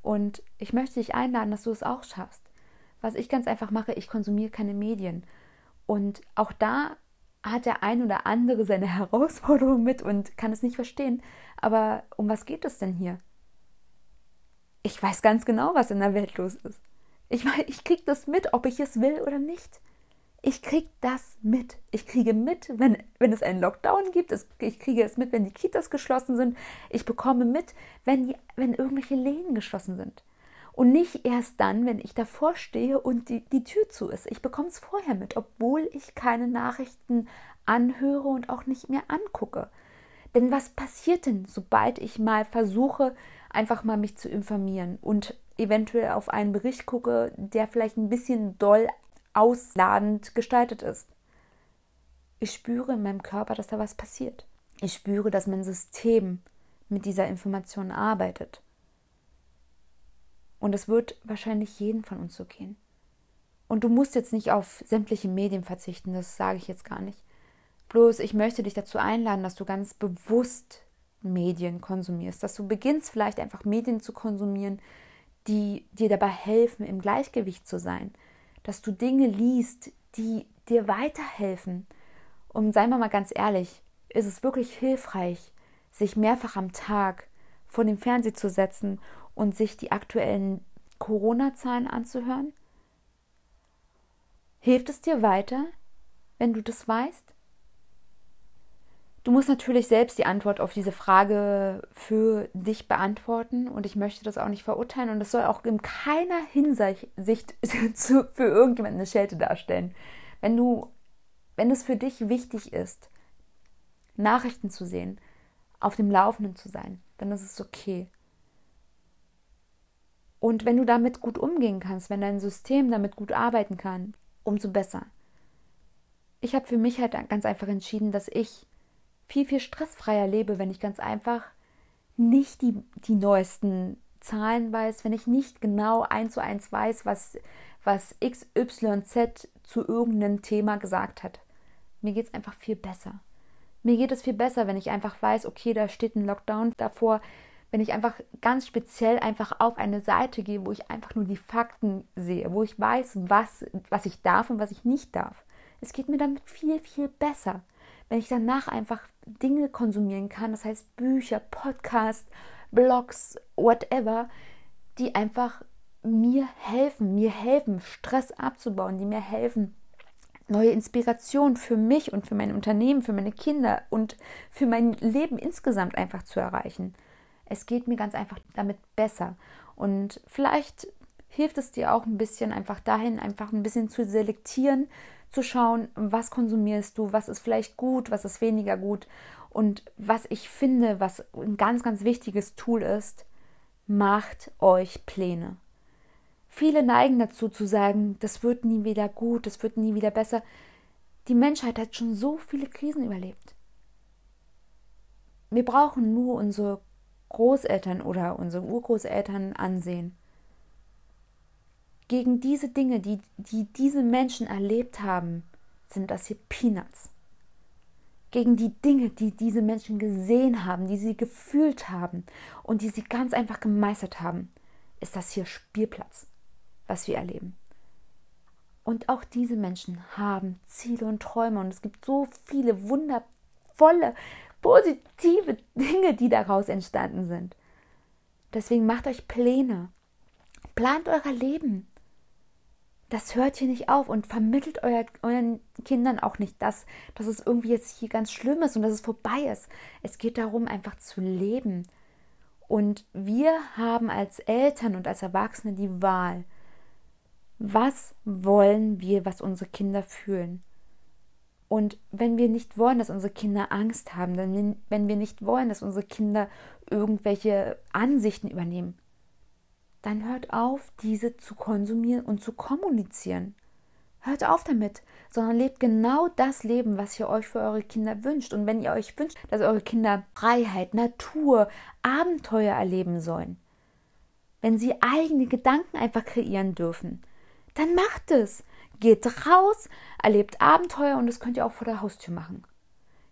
Und ich möchte dich einladen, dass du es auch schaffst. Was ich ganz einfach mache, ich konsumiere keine Medien. Und auch da hat der ein oder andere seine Herausforderung mit und kann es nicht verstehen. Aber um was geht es denn hier? Ich weiß ganz genau, was in der Welt los ist. Ich, ich kriege das mit, ob ich es will oder nicht. Ich kriege das mit. Ich kriege mit, wenn, wenn es einen Lockdown gibt. Ich kriege es mit, wenn die Kitas geschlossen sind. Ich bekomme mit, wenn, die, wenn irgendwelche Läden geschlossen sind. Und nicht erst dann, wenn ich davor stehe und die, die Tür zu ist. Ich bekomme es vorher mit, obwohl ich keine Nachrichten anhöre und auch nicht mehr angucke. Denn was passiert denn, sobald ich mal versuche, einfach mal mich zu informieren und eventuell auf einen Bericht gucke, der vielleicht ein bisschen doll ausladend gestaltet ist? Ich spüre in meinem Körper, dass da was passiert. Ich spüre, dass mein System mit dieser Information arbeitet. Und es wird wahrscheinlich jeden von uns so gehen. Und du musst jetzt nicht auf sämtliche Medien verzichten, das sage ich jetzt gar nicht. Bloß ich möchte dich dazu einladen, dass du ganz bewusst Medien konsumierst, dass du beginnst vielleicht einfach Medien zu konsumieren, die dir dabei helfen, im Gleichgewicht zu sein, dass du Dinge liest, die dir weiterhelfen. Und seien wir mal ganz ehrlich, ist es wirklich hilfreich, sich mehrfach am Tag vor dem Fernseher zu setzen und sich die aktuellen Corona-Zahlen anzuhören? Hilft es dir weiter, wenn du das weißt? Du musst natürlich selbst die Antwort auf diese Frage für dich beantworten und ich möchte das auch nicht verurteilen und es soll auch in keiner Hinsicht für irgendjemanden eine Schelte darstellen. Wenn du, wenn es für dich wichtig ist, Nachrichten zu sehen, auf dem Laufenden zu sein, dann ist es okay. Und wenn du damit gut umgehen kannst, wenn dein System damit gut arbeiten kann, umso besser. Ich habe für mich halt ganz einfach entschieden, dass ich viel, viel stressfreier lebe, wenn ich ganz einfach nicht die, die neuesten Zahlen weiß, wenn ich nicht genau eins zu eins weiß, was, was XYZ zu irgendeinem Thema gesagt hat. Mir geht es einfach viel besser. Mir geht es viel besser, wenn ich einfach weiß, okay, da steht ein Lockdown davor, wenn ich einfach ganz speziell einfach auf eine Seite gehe, wo ich einfach nur die Fakten sehe, wo ich weiß, was, was ich darf und was ich nicht darf. Es geht mir damit viel, viel besser. Wenn ich danach einfach Dinge konsumieren kann, das heißt Bücher, Podcasts, Blogs, whatever, die einfach mir helfen, mir helfen, Stress abzubauen, die mir helfen, neue Inspirationen für mich und für mein Unternehmen, für meine Kinder und für mein Leben insgesamt einfach zu erreichen. Es geht mir ganz einfach damit besser. Und vielleicht hilft es dir auch ein bisschen einfach dahin, einfach ein bisschen zu selektieren, zu schauen, was konsumierst du, was ist vielleicht gut, was ist weniger gut. Und was ich finde, was ein ganz, ganz wichtiges Tool ist, macht euch Pläne. Viele neigen dazu zu sagen, das wird nie wieder gut, das wird nie wieder besser. Die Menschheit hat schon so viele Krisen überlebt. Wir brauchen nur unsere Großeltern oder unsere Urgroßeltern ansehen. Gegen diese Dinge, die, die diese Menschen erlebt haben, sind das hier Peanuts. Gegen die Dinge, die diese Menschen gesehen haben, die sie gefühlt haben und die sie ganz einfach gemeistert haben, ist das hier Spielplatz, was wir erleben. Und auch diese Menschen haben Ziele und Träume und es gibt so viele wundervolle positive Dinge, die daraus entstanden sind. Deswegen macht euch Pläne. Plant euer Leben. das hört hier nicht auf und vermittelt euer, euren Kindern auch nicht das, dass es irgendwie jetzt hier ganz schlimm ist und dass es vorbei ist. Es geht darum, einfach zu leben. Und wir haben als Eltern und als Erwachsene die Wahl. Was wollen wir, was unsere Kinder fühlen? Und wenn wir nicht wollen, dass unsere Kinder Angst haben, dann, wenn wir nicht wollen, dass unsere Kinder irgendwelche Ansichten übernehmen, dann hört auf, diese zu konsumieren und zu kommunizieren. Hört auf damit, sondern lebt genau das Leben, was ihr euch für eure Kinder wünscht. Und wenn ihr euch wünscht, dass eure Kinder Freiheit, Natur, Abenteuer erleben sollen, wenn sie eigene Gedanken einfach kreieren dürfen, dann macht es. Geht raus, erlebt Abenteuer und das könnt ihr auch vor der Haustür machen.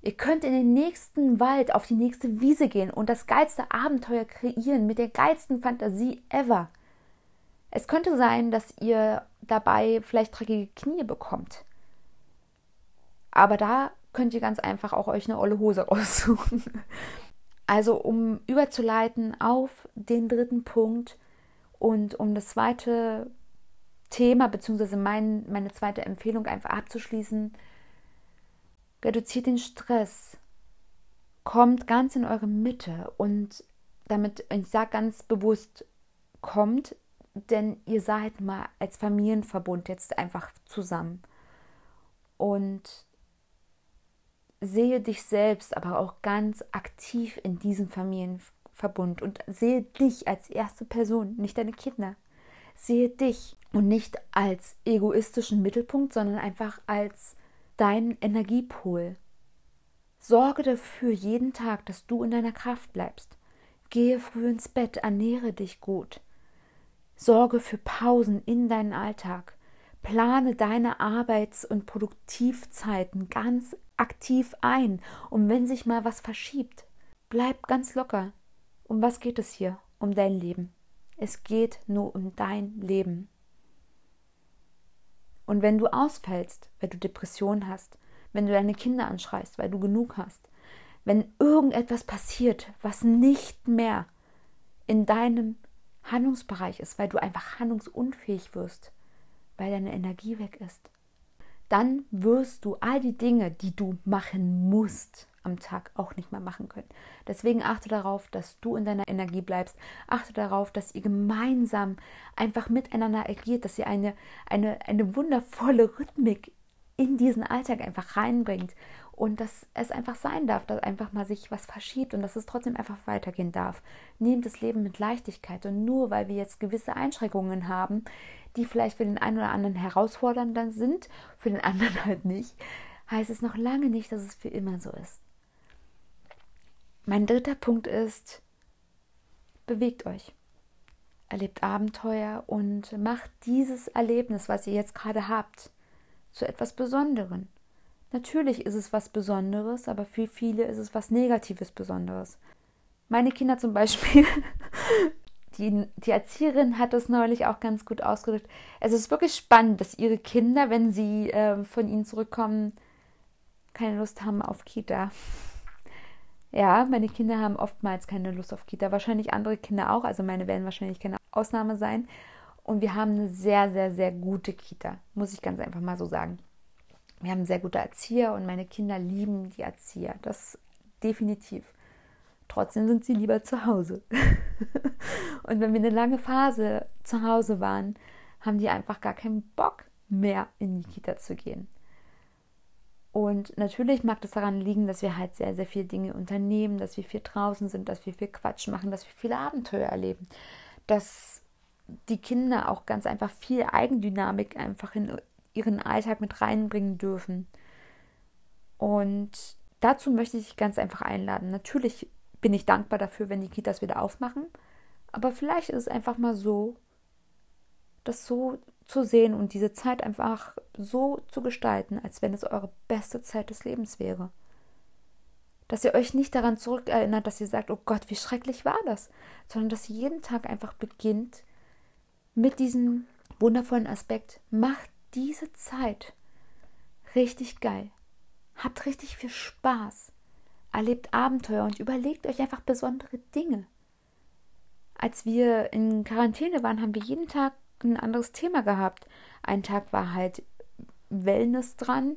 Ihr könnt in den nächsten Wald, auf die nächste Wiese gehen und das geilste Abenteuer kreieren mit der geilsten Fantasie ever. Es könnte sein, dass ihr dabei vielleicht dreckige Knie bekommt. Aber da könnt ihr ganz einfach auch euch eine olle Hose raussuchen. Also um überzuleiten auf den dritten Punkt und um das zweite Thema bzw. Mein, meine zweite Empfehlung einfach abzuschließen, reduziert den Stress, kommt ganz in eure Mitte und damit, ich sage ganz bewusst, kommt, denn ihr seid mal als Familienverbund jetzt einfach zusammen. Und sehe dich selbst aber auch ganz aktiv in diesem Familienverbund und sehe dich als erste Person, nicht deine Kinder. Sehe dich und nicht als egoistischen Mittelpunkt, sondern einfach als deinen Energiepol. Sorge dafür jeden Tag, dass du in deiner Kraft bleibst. Gehe früh ins Bett, ernähre dich gut. Sorge für Pausen in deinen Alltag. Plane deine Arbeits- und Produktivzeiten ganz aktiv ein. Und wenn sich mal was verschiebt, bleib ganz locker. Um was geht es hier? Um dein Leben. Es geht nur um dein Leben. Und wenn du ausfällst, weil du Depression hast, wenn du deine Kinder anschreist, weil du genug hast, wenn irgendetwas passiert, was nicht mehr in deinem Handlungsbereich ist, weil du einfach handlungsunfähig wirst, weil deine Energie weg ist, dann wirst du all die Dinge, die du machen musst, am Tag auch nicht mehr machen können. Deswegen achte darauf, dass du in deiner Energie bleibst. Achte darauf, dass ihr gemeinsam einfach miteinander agiert, dass ihr eine, eine, eine wundervolle Rhythmik in diesen Alltag einfach reinbringt und dass es einfach sein darf, dass einfach mal sich was verschiebt und dass es trotzdem einfach weitergehen darf. Nehmt das Leben mit Leichtigkeit und nur weil wir jetzt gewisse Einschränkungen haben, die vielleicht für den einen oder anderen herausfordernd sind, für den anderen halt nicht, heißt es noch lange nicht, dass es für immer so ist. Mein dritter Punkt ist, bewegt euch, erlebt Abenteuer und macht dieses Erlebnis, was ihr jetzt gerade habt, zu etwas Besonderem. Natürlich ist es was Besonderes, aber für viele ist es was Negatives Besonderes. Meine Kinder zum Beispiel, die, die Erzieherin hat das neulich auch ganz gut ausgedrückt. Es ist wirklich spannend, dass ihre Kinder, wenn sie äh, von ihnen zurückkommen, keine Lust haben auf Kita. Ja, meine Kinder haben oftmals keine Lust auf Kita. Wahrscheinlich andere Kinder auch. Also meine werden wahrscheinlich keine Ausnahme sein. Und wir haben eine sehr, sehr, sehr gute Kita. Muss ich ganz einfach mal so sagen. Wir haben sehr gute Erzieher und meine Kinder lieben die Erzieher. Das definitiv. Trotzdem sind sie lieber zu Hause. und wenn wir eine lange Phase zu Hause waren, haben die einfach gar keinen Bock mehr in die Kita zu gehen. Und natürlich mag das daran liegen, dass wir halt sehr, sehr viele Dinge unternehmen, dass wir viel draußen sind, dass wir viel Quatsch machen, dass wir viele Abenteuer erleben, dass die Kinder auch ganz einfach viel Eigendynamik einfach in ihren Alltag mit reinbringen dürfen. Und dazu möchte ich ganz einfach einladen. Natürlich bin ich dankbar dafür, wenn die Kitas wieder aufmachen, aber vielleicht ist es einfach mal so, das so zu sehen und diese Zeit einfach so zu gestalten, als wenn es eure beste Zeit des Lebens wäre. Dass ihr euch nicht daran zurückerinnert, dass ihr sagt, oh Gott, wie schrecklich war das, sondern dass ihr jeden Tag einfach beginnt mit diesem wundervollen Aspekt, macht diese Zeit richtig geil. Habt richtig viel Spaß. Erlebt Abenteuer und überlegt euch einfach besondere Dinge. Als wir in Quarantäne waren, haben wir jeden Tag ein anderes Thema gehabt. Ein Tag war halt Wellness dran.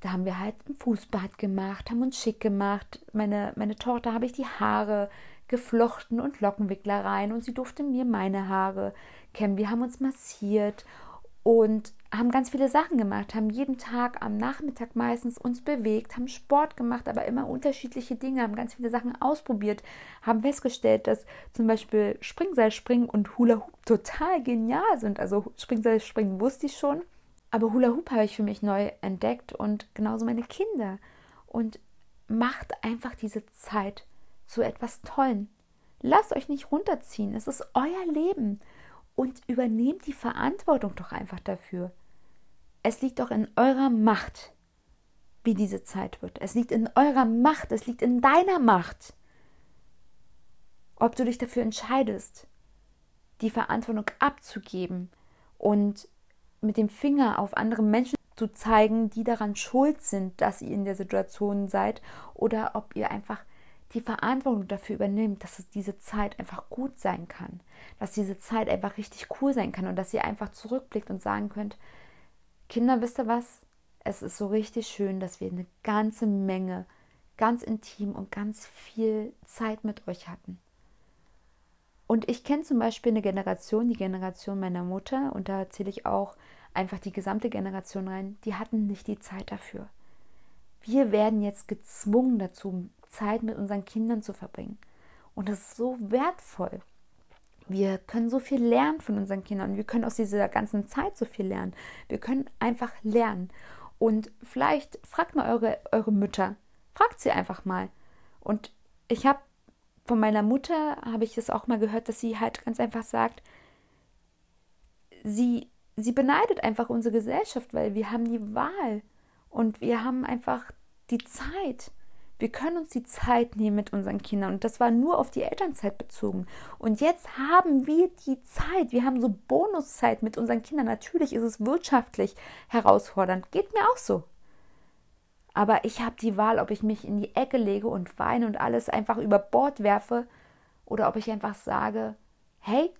Da haben wir halt ein Fußbad gemacht, haben uns schick gemacht. Meine, meine Tochter habe ich die Haare geflochten und Lockenwickler rein und sie durfte mir meine Haare kämmen. Wir haben uns massiert und haben ganz viele Sachen gemacht, haben jeden Tag am Nachmittag meistens uns bewegt, haben Sport gemacht, aber immer unterschiedliche Dinge, haben ganz viele Sachen ausprobiert, haben festgestellt, dass zum Beispiel Springseilspringen und Hula Hoop total genial sind. Also Springseilspringen wusste ich schon, aber Hula Hoop habe ich für mich neu entdeckt und genauso meine Kinder. Und macht einfach diese Zeit zu etwas Tollen. Lasst euch nicht runterziehen, es ist euer Leben und übernehmt die Verantwortung doch einfach dafür. Es liegt doch in eurer Macht, wie diese Zeit wird. Es liegt in eurer Macht, es liegt in deiner Macht, ob du dich dafür entscheidest, die Verantwortung abzugeben und mit dem Finger auf andere Menschen zu zeigen, die daran schuld sind, dass ihr in der Situation seid, oder ob ihr einfach die Verantwortung dafür übernimmt, dass es diese Zeit einfach gut sein kann, dass diese Zeit einfach richtig cool sein kann und dass ihr einfach zurückblickt und sagen könnt, Kinder, wisst ihr was? Es ist so richtig schön, dass wir eine ganze Menge, ganz intim und ganz viel Zeit mit euch hatten. Und ich kenne zum Beispiel eine Generation, die Generation meiner Mutter, und da zähle ich auch einfach die gesamte Generation rein, die hatten nicht die Zeit dafür. Wir werden jetzt gezwungen dazu, Zeit mit unseren Kindern zu verbringen. Und das ist so wertvoll. Wir können so viel lernen von unseren Kindern. Wir können aus dieser ganzen Zeit so viel lernen. Wir können einfach lernen. Und vielleicht fragt mal eure, eure Mütter. Fragt sie einfach mal. Und ich habe von meiner Mutter, habe ich das auch mal gehört, dass sie halt ganz einfach sagt, sie, sie beneidet einfach unsere Gesellschaft, weil wir haben die Wahl. Und wir haben einfach die Zeit. Wir können uns die Zeit nehmen mit unseren Kindern und das war nur auf die Elternzeit bezogen. Und jetzt haben wir die Zeit, wir haben so Bonuszeit mit unseren Kindern. Natürlich ist es wirtschaftlich herausfordernd, geht mir auch so. Aber ich habe die Wahl, ob ich mich in die Ecke lege und weine und alles einfach über Bord werfe oder ob ich einfach sage, hey,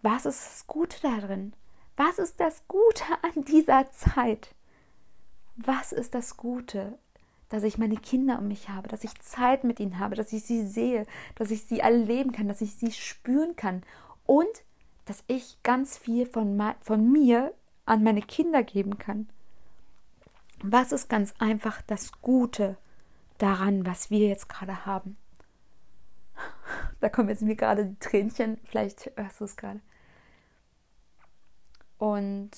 was ist das Gute darin? Was ist das Gute an dieser Zeit? Was ist das Gute? Dass ich meine Kinder um mich habe, dass ich Zeit mit ihnen habe, dass ich sie sehe, dass ich sie erleben kann, dass ich sie spüren kann und dass ich ganz viel von, von mir an meine Kinder geben kann. Was ist ganz einfach das Gute daran, was wir jetzt gerade haben? Da kommen jetzt mir gerade die Tränchen, vielleicht hörst du es gerade. Und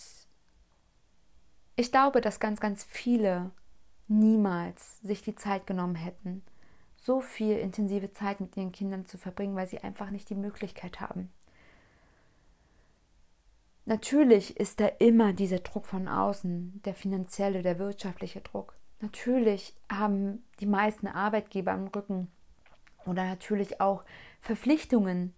ich glaube, dass ganz, ganz viele niemals sich die Zeit genommen hätten, so viel intensive Zeit mit ihren Kindern zu verbringen, weil sie einfach nicht die Möglichkeit haben. Natürlich ist da immer dieser Druck von außen, der finanzielle, der wirtschaftliche Druck. Natürlich haben die meisten Arbeitgeber am Rücken oder natürlich auch Verpflichtungen,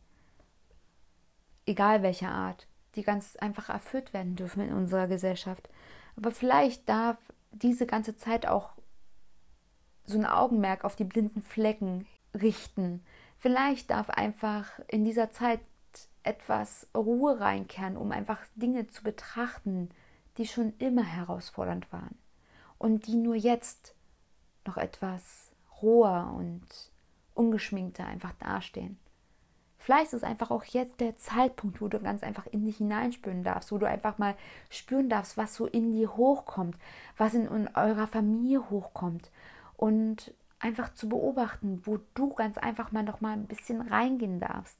egal welcher Art, die ganz einfach erfüllt werden dürfen in unserer Gesellschaft. Aber vielleicht darf diese ganze Zeit auch so ein Augenmerk auf die blinden Flecken richten. Vielleicht darf einfach in dieser Zeit etwas Ruhe reinkehren, um einfach Dinge zu betrachten, die schon immer herausfordernd waren und die nur jetzt noch etwas roher und ungeschminkter einfach dastehen. Vielleicht ist einfach auch jetzt der Zeitpunkt, wo du ganz einfach in dich hineinspüren darfst, wo du einfach mal spüren darfst, was so in dir hochkommt, was in, in eurer Familie hochkommt und einfach zu beobachten, wo du ganz einfach mal noch mal ein bisschen reingehen darfst.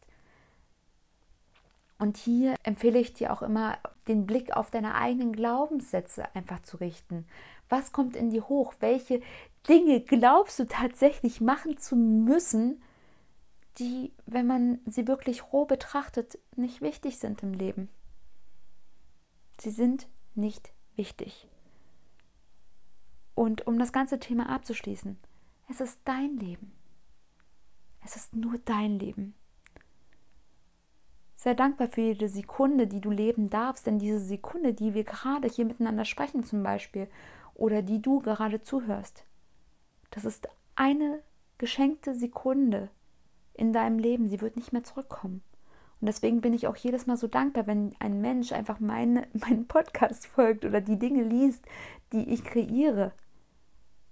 Und hier empfehle ich dir auch immer, den Blick auf deine eigenen Glaubenssätze einfach zu richten. Was kommt in dir hoch? Welche Dinge glaubst du tatsächlich machen zu müssen, die, wenn man sie wirklich roh betrachtet, nicht wichtig sind im Leben. Sie sind nicht wichtig. Und um das ganze Thema abzuschließen, es ist dein Leben. Es ist nur dein Leben. Sei dankbar für jede Sekunde, die du leben darfst, denn diese Sekunde, die wir gerade hier miteinander sprechen zum Beispiel, oder die du gerade zuhörst, das ist eine geschenkte Sekunde, in deinem Leben. Sie wird nicht mehr zurückkommen. Und deswegen bin ich auch jedes Mal so dankbar, wenn ein Mensch einfach meine, meinen Podcast folgt oder die Dinge liest, die ich kreiere.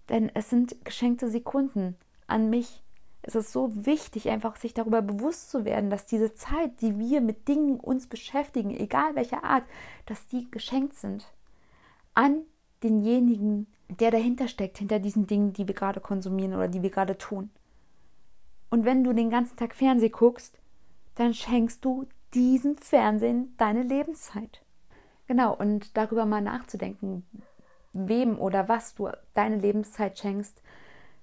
Denn es sind geschenkte Sekunden an mich. Es ist so wichtig, einfach sich darüber bewusst zu werden, dass diese Zeit, die wir mit Dingen uns beschäftigen, egal welcher Art, dass die geschenkt sind an denjenigen, der dahinter steckt, hinter diesen Dingen, die wir gerade konsumieren oder die wir gerade tun. Und wenn du den ganzen Tag Fernsehen guckst, dann schenkst du diesem Fernsehen deine Lebenszeit. Genau, und darüber mal nachzudenken, wem oder was du deine Lebenszeit schenkst,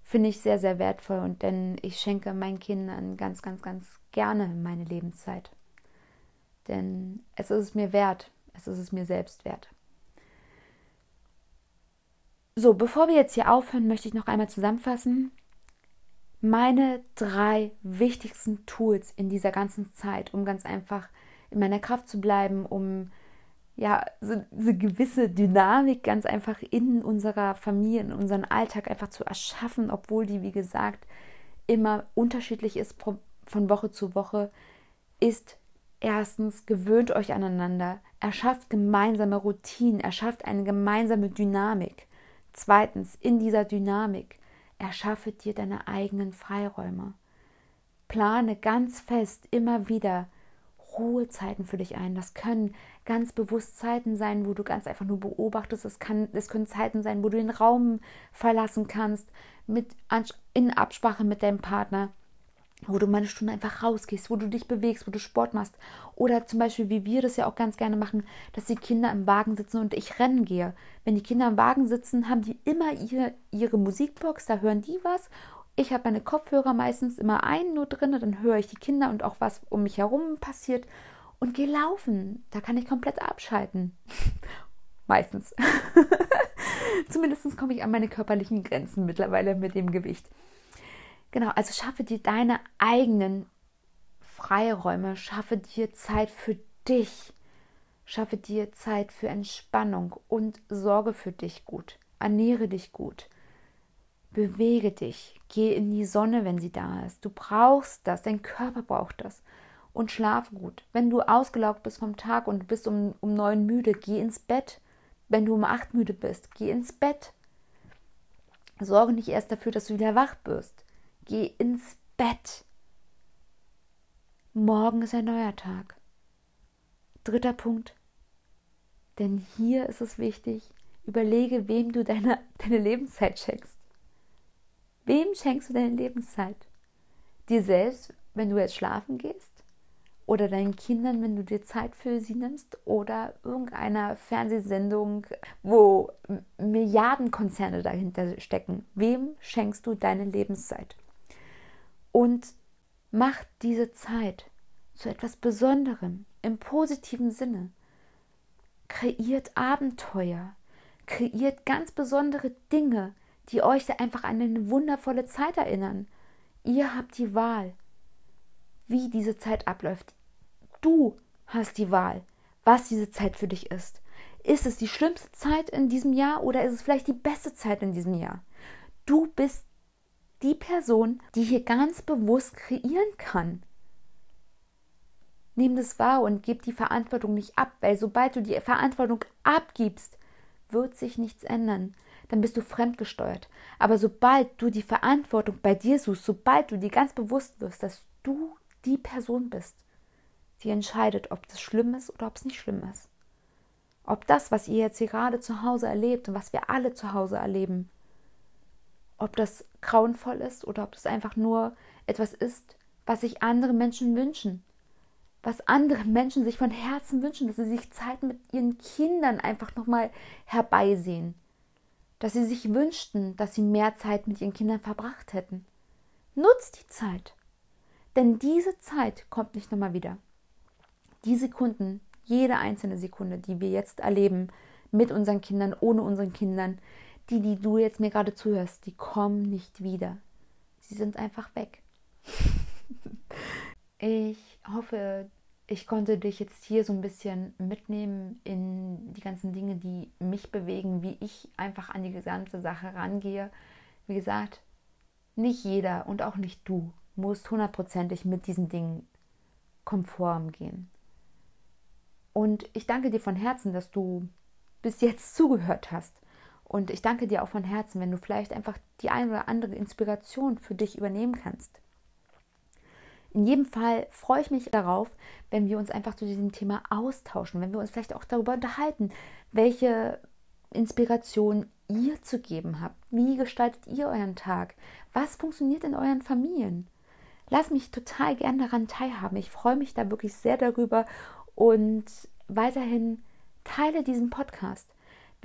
finde ich sehr, sehr wertvoll. Und denn ich schenke meinen Kindern ganz, ganz, ganz gerne meine Lebenszeit. Denn es ist es mir wert, es ist es mir selbst wert. So, bevor wir jetzt hier aufhören, möchte ich noch einmal zusammenfassen. Meine drei wichtigsten Tools in dieser ganzen Zeit, um ganz einfach in meiner Kraft zu bleiben, um ja, so, so gewisse Dynamik ganz einfach in unserer Familie, in unserem Alltag einfach zu erschaffen, obwohl die, wie gesagt, immer unterschiedlich ist von Woche zu Woche, ist erstens, gewöhnt euch aneinander, erschafft gemeinsame Routinen, erschafft eine gemeinsame Dynamik. Zweitens, in dieser Dynamik, erschaffe dir deine eigenen Freiräume. Plane ganz fest immer wieder Ruhezeiten für dich ein. Das können ganz bewusst Zeiten sein, wo du ganz einfach nur beobachtest. Es, kann, es können Zeiten sein, wo du den Raum verlassen kannst, mit, in Absprache mit deinem Partner, wo du mal eine Stunde einfach rausgehst, wo du dich bewegst, wo du Sport machst. Oder zum Beispiel, wie wir das ja auch ganz gerne machen, dass die Kinder im Wagen sitzen und ich rennen gehe. Wenn die Kinder im Wagen sitzen, haben die immer ihre, ihre Musikbox, da hören die was ich habe meine Kopfhörer meistens immer einen nur drin, dann höre ich die Kinder und auch was um mich herum passiert und gehe laufen. Da kann ich komplett abschalten. meistens. Zumindest komme ich an meine körperlichen Grenzen mittlerweile mit dem Gewicht. Genau, also schaffe dir deine eigenen Freiräume, schaffe dir Zeit für dich, schaffe dir Zeit für Entspannung und sorge für dich gut, ernähre dich gut. Bewege dich, geh in die Sonne, wenn sie da ist. Du brauchst das, dein Körper braucht das. Und schlaf gut. Wenn du ausgelaugt bist vom Tag und bist um, um neun müde, geh ins Bett. Wenn du um acht müde bist, geh ins Bett. Sorge nicht erst dafür, dass du wieder wach wirst. Geh ins Bett. Morgen ist ein neuer Tag. Dritter Punkt. Denn hier ist es wichtig, überlege, wem du deine, deine Lebenszeit schenkst. Wem schenkst du deine Lebenszeit? Dir selbst, wenn du jetzt schlafen gehst? Oder deinen Kindern, wenn du dir Zeit für sie nimmst? Oder irgendeiner Fernsehsendung, wo Milliardenkonzerne dahinter stecken? Wem schenkst du deine Lebenszeit? Und mach diese Zeit zu etwas Besonderem im positiven Sinne. Kreiert Abenteuer, kreiert ganz besondere Dinge, die euch einfach an eine wundervolle Zeit erinnern. Ihr habt die Wahl, wie diese Zeit abläuft. Du hast die Wahl, was diese Zeit für dich ist. Ist es die schlimmste Zeit in diesem Jahr oder ist es vielleicht die beste Zeit in diesem Jahr? Du bist die Person, die hier ganz bewusst kreieren kann. Nimm das wahr und gib die Verantwortung nicht ab, weil sobald du die Verantwortung abgibst, wird sich nichts ändern dann bist du fremdgesteuert. Aber sobald du die Verantwortung bei dir suchst, sobald du dir ganz bewusst wirst, dass du die Person bist, die entscheidet, ob das schlimm ist oder ob es nicht schlimm ist. Ob das, was ihr jetzt hier gerade zu Hause erlebt und was wir alle zu Hause erleben, ob das grauenvoll ist oder ob das einfach nur etwas ist, was sich andere Menschen wünschen. Was andere Menschen sich von Herzen wünschen, dass sie sich Zeit mit ihren Kindern einfach nochmal herbeisehen dass sie sich wünschten, dass sie mehr Zeit mit ihren Kindern verbracht hätten. Nutzt die Zeit. Denn diese Zeit kommt nicht nochmal wieder. Die Sekunden, jede einzelne Sekunde, die wir jetzt erleben, mit unseren Kindern, ohne unseren Kindern, die, die du jetzt mir gerade zuhörst, die kommen nicht wieder. Sie sind einfach weg. ich hoffe, ich konnte dich jetzt hier so ein bisschen mitnehmen in die ganzen Dinge, die mich bewegen, wie ich einfach an die gesamte Sache rangehe. Wie gesagt, nicht jeder und auch nicht du musst hundertprozentig mit diesen Dingen konform gehen. Und ich danke dir von Herzen, dass du bis jetzt zugehört hast. Und ich danke dir auch von Herzen, wenn du vielleicht einfach die ein oder andere Inspiration für dich übernehmen kannst. In jedem Fall freue ich mich darauf, wenn wir uns einfach zu diesem Thema austauschen, wenn wir uns vielleicht auch darüber unterhalten, welche Inspiration ihr zu geben habt. Wie gestaltet ihr euren Tag? Was funktioniert in euren Familien? Lass mich total gern daran teilhaben. Ich freue mich da wirklich sehr darüber und weiterhin teile diesen Podcast.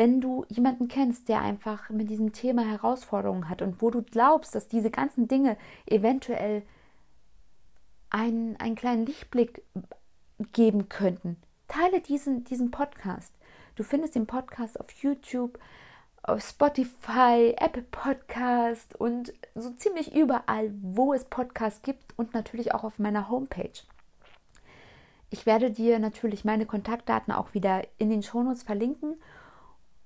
Wenn du jemanden kennst, der einfach mit diesem Thema Herausforderungen hat und wo du glaubst, dass diese ganzen Dinge eventuell einen, einen kleinen Lichtblick geben könnten, teile diesen, diesen Podcast. Du findest den Podcast auf YouTube, auf Spotify, Apple Podcast und so ziemlich überall, wo es Podcasts gibt und natürlich auch auf meiner Homepage. Ich werde dir natürlich meine Kontaktdaten auch wieder in den Shownotes verlinken.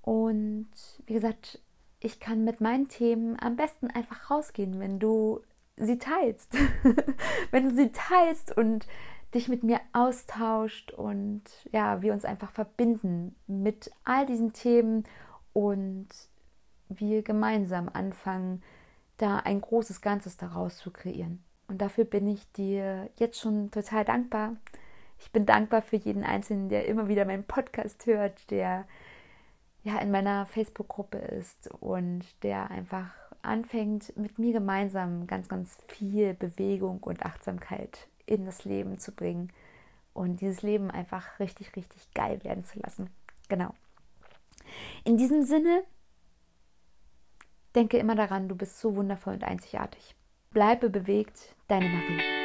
Und wie gesagt, ich kann mit meinen Themen am besten einfach rausgehen, wenn du sie teilst. wenn du sie teilst und dich mit mir austauscht und ja, wir uns einfach verbinden mit all diesen Themen und wir gemeinsam anfangen, da ein großes Ganzes daraus zu kreieren. Und dafür bin ich dir jetzt schon total dankbar. Ich bin dankbar für jeden Einzelnen, der immer wieder meinen Podcast hört, der ja in meiner Facebook-Gruppe ist und der einfach anfängt, mit mir gemeinsam ganz, ganz viel Bewegung und Achtsamkeit in das Leben zu bringen und dieses Leben einfach richtig, richtig geil werden zu lassen. Genau. In diesem Sinne, denke immer daran, du bist so wundervoll und einzigartig. Bleibe bewegt, deine Marie.